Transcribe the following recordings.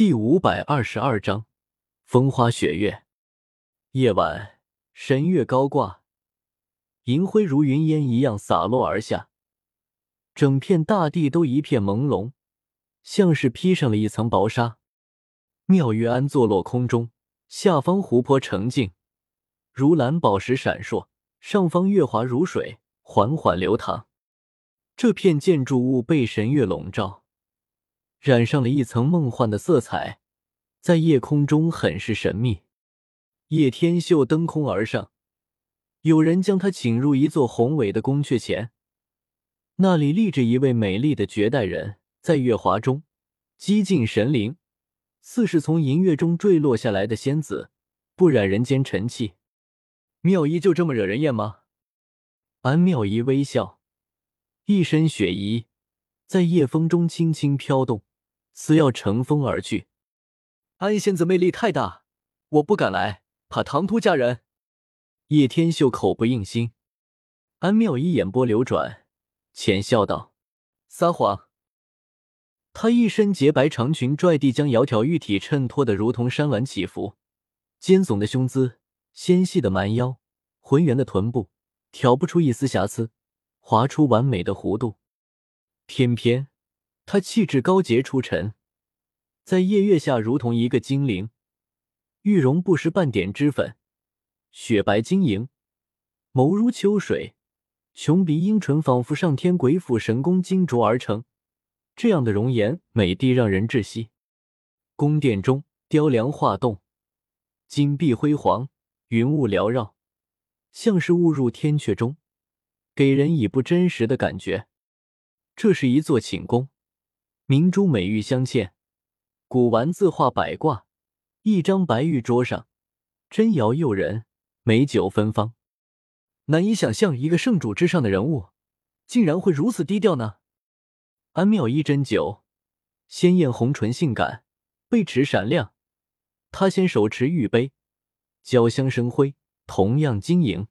第五百二十二章风花雪月。夜晚，神月高挂，银辉如云烟一样洒落而下，整片大地都一片朦胧，像是披上了一层薄纱。妙玉庵坐落空中，下方湖泊澄净，如蓝宝石闪烁；上方月华如水，缓缓流淌。这片建筑物被神月笼罩。染上了一层梦幻的色彩，在夜空中很是神秘。叶天秀登空而上，有人将他请入一座宏伟的宫阙前，那里立着一位美丽的绝代人，在月华中几近神灵，似是从银月中坠落下来的仙子，不染人间尘气。妙衣就这么惹人厌吗？安妙衣微笑，一身雪衣在夜风中轻轻飘动。似要乘风而去，安仙子魅力太大，我不敢来，怕唐突佳人。叶天秀口不应心，安妙一眼波流转，浅笑道：“撒谎。”她一身洁白长裙拽地，将窈窕玉体衬托得如同山峦起伏，尖耸的胸姿，纤细的蛮腰，浑圆的臀部，挑不出一丝瑕疵，划出完美的弧度。偏偏。她气质高洁出尘，在夜月下如同一个精灵，玉容不施半点脂粉，雪白晶莹，眸如秋水，琼鼻樱唇仿佛上天鬼斧神工精琢而成。这样的容颜美的让人窒息。宫殿中雕梁画栋，金碧辉煌，云雾缭绕，像是误入天阙中，给人以不真实的感觉。这是一座寝宫。明珠美玉镶嵌，古玩字画百挂，一张白玉桌上，真瑶诱人，美酒芬芳。难以想象，一个圣主之上的人物，竟然会如此低调呢。安妙一斟酒，鲜艳红唇性感，背齿闪亮。她先手持玉杯，交香生辉，同样晶莹。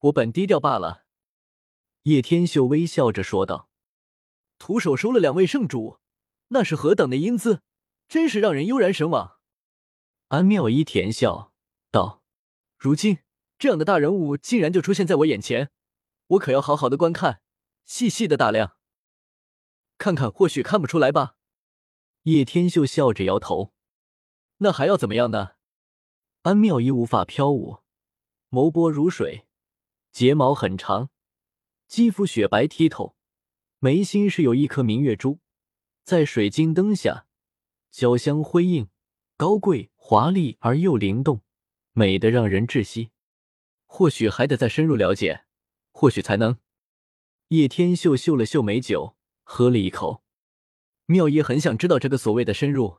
我本低调罢了。叶天秀微笑着说道。徒手收了两位圣主，那是何等的英姿，真是让人悠然神往。安妙一甜笑道：“如今这样的大人物竟然就出现在我眼前，我可要好好的观看，细细的打量，看看或许看不出来吧。”叶天秀笑着摇头：“那还要怎么样呢？”安妙一无法飘舞，眸波如水，睫毛很长，肌肤雪白剔透。眉心是有一颗明月珠，在水晶灯下，交相辉映，高贵华丽而又灵动，美得让人窒息。或许还得再深入了解，或许才能。叶天秀嗅了嗅美酒，喝了一口。妙一很想知道这个所谓的深入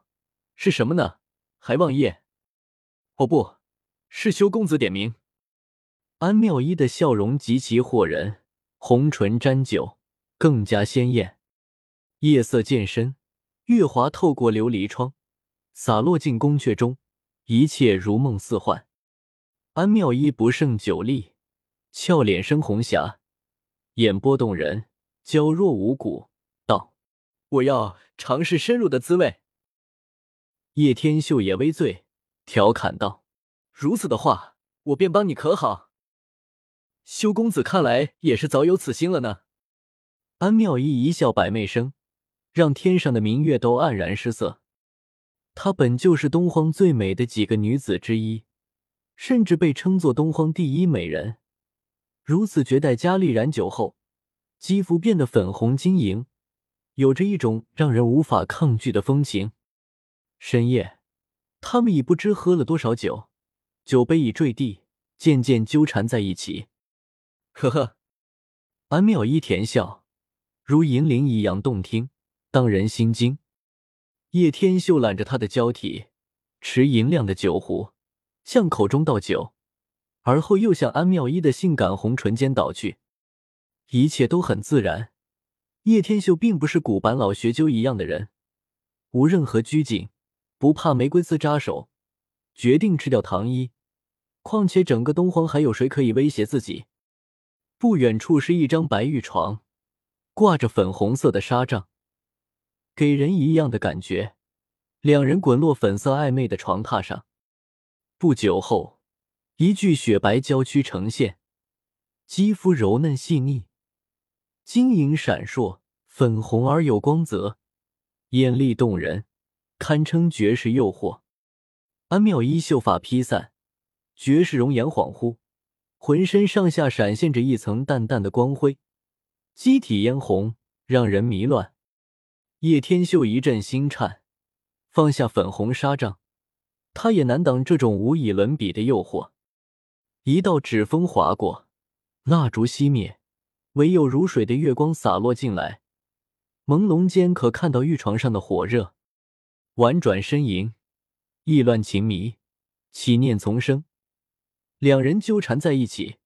是什么呢？还望叶……哦，不是修公子点名。安妙一的笑容极其惑人，红唇沾酒。更加鲜艳，夜色渐深，月华透过琉璃窗洒落进宫阙中，一切如梦似幻。安妙一不胜酒力，俏脸生红霞，眼波动人，娇若无骨，道：“我要尝试深入的滋味。”叶天秀也微醉，调侃道：“如此的话，我便帮你可好？”修公子看来也是早有此心了呢。安妙一一笑百媚生，让天上的明月都黯然失色。她本就是东荒最美的几个女子之一，甚至被称作东荒第一美人。如此绝代佳丽染酒后，肌肤变得粉红晶莹，有着一种让人无法抗拒的风情。深夜，他们已不知喝了多少酒，酒杯已坠地，渐渐纠缠在一起。呵呵，安妙一甜笑。如银铃一样动听，当人心惊。叶天秀揽着她的娇体，持银亮的酒壶向口中倒酒，而后又向安妙一的性感红唇间倒去，一切都很自然。叶天秀并不是古板老学究一样的人，无任何拘谨，不怕玫瑰刺扎手，决定吃掉唐一。况且整个东荒还有谁可以威胁自己？不远处是一张白玉床。挂着粉红色的纱帐，给人一样的感觉，两人滚落粉色暧昧的床榻上。不久后，一具雪白娇躯呈现，肌肤柔嫩细腻，晶莹闪烁，粉红而有光泽，艳丽动人，堪称绝世诱惑。安妙衣秀发披散，绝世容颜恍惚，浑身上下闪现着一层淡淡的光辉，肌体嫣红，让人迷乱。叶天秀一阵心颤，放下粉红纱帐。他也难挡这种无以伦比的诱惑。一道指风划过，蜡烛熄灭，唯有如水的月光洒落进来，朦胧间可看到玉床上的火热。婉转呻吟，意乱情迷，起念丛生，两人纠缠在一起。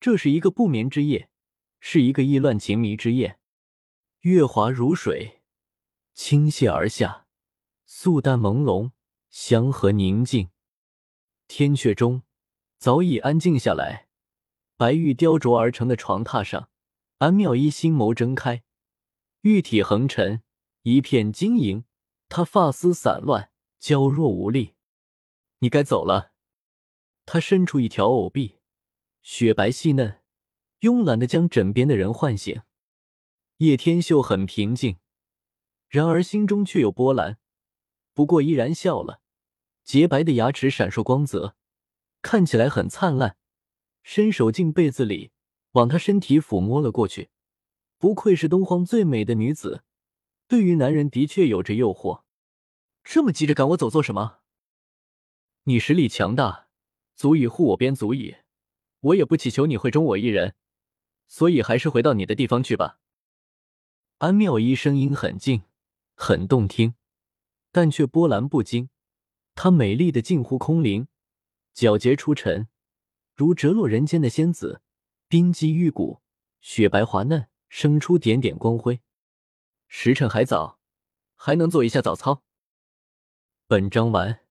这是一个不眠之夜，是一个意乱情迷之夜。月华如水，倾泻而下，素淡朦胧。祥和宁静，天阙中早已安静下来。白玉雕琢而成的床榻上，安妙一心眸睁开，玉体横陈，一片晶莹。她发丝散乱，娇弱无力。你该走了。他伸出一条藕臂，雪白细嫩，慵懒的将枕边的人唤醒。叶天秀很平静，然而心中却有波澜，不过依然笑了。洁白的牙齿闪烁光泽，看起来很灿烂。伸手进被子里，往他身体抚摸了过去。不愧是东荒最美的女子，对于男人的确有着诱惑。这么急着赶我走做什么？你实力强大，足以护我边足矣。我也不祈求你会忠我一人，所以还是回到你的地方去吧。安妙一声音很静，很动听，但却波澜不惊。她美丽的近乎空灵，皎洁出尘，如折落人间的仙子，冰肌玉骨，雪白滑嫩，生出点点光辉。时辰还早，还能做一下早操。本章完。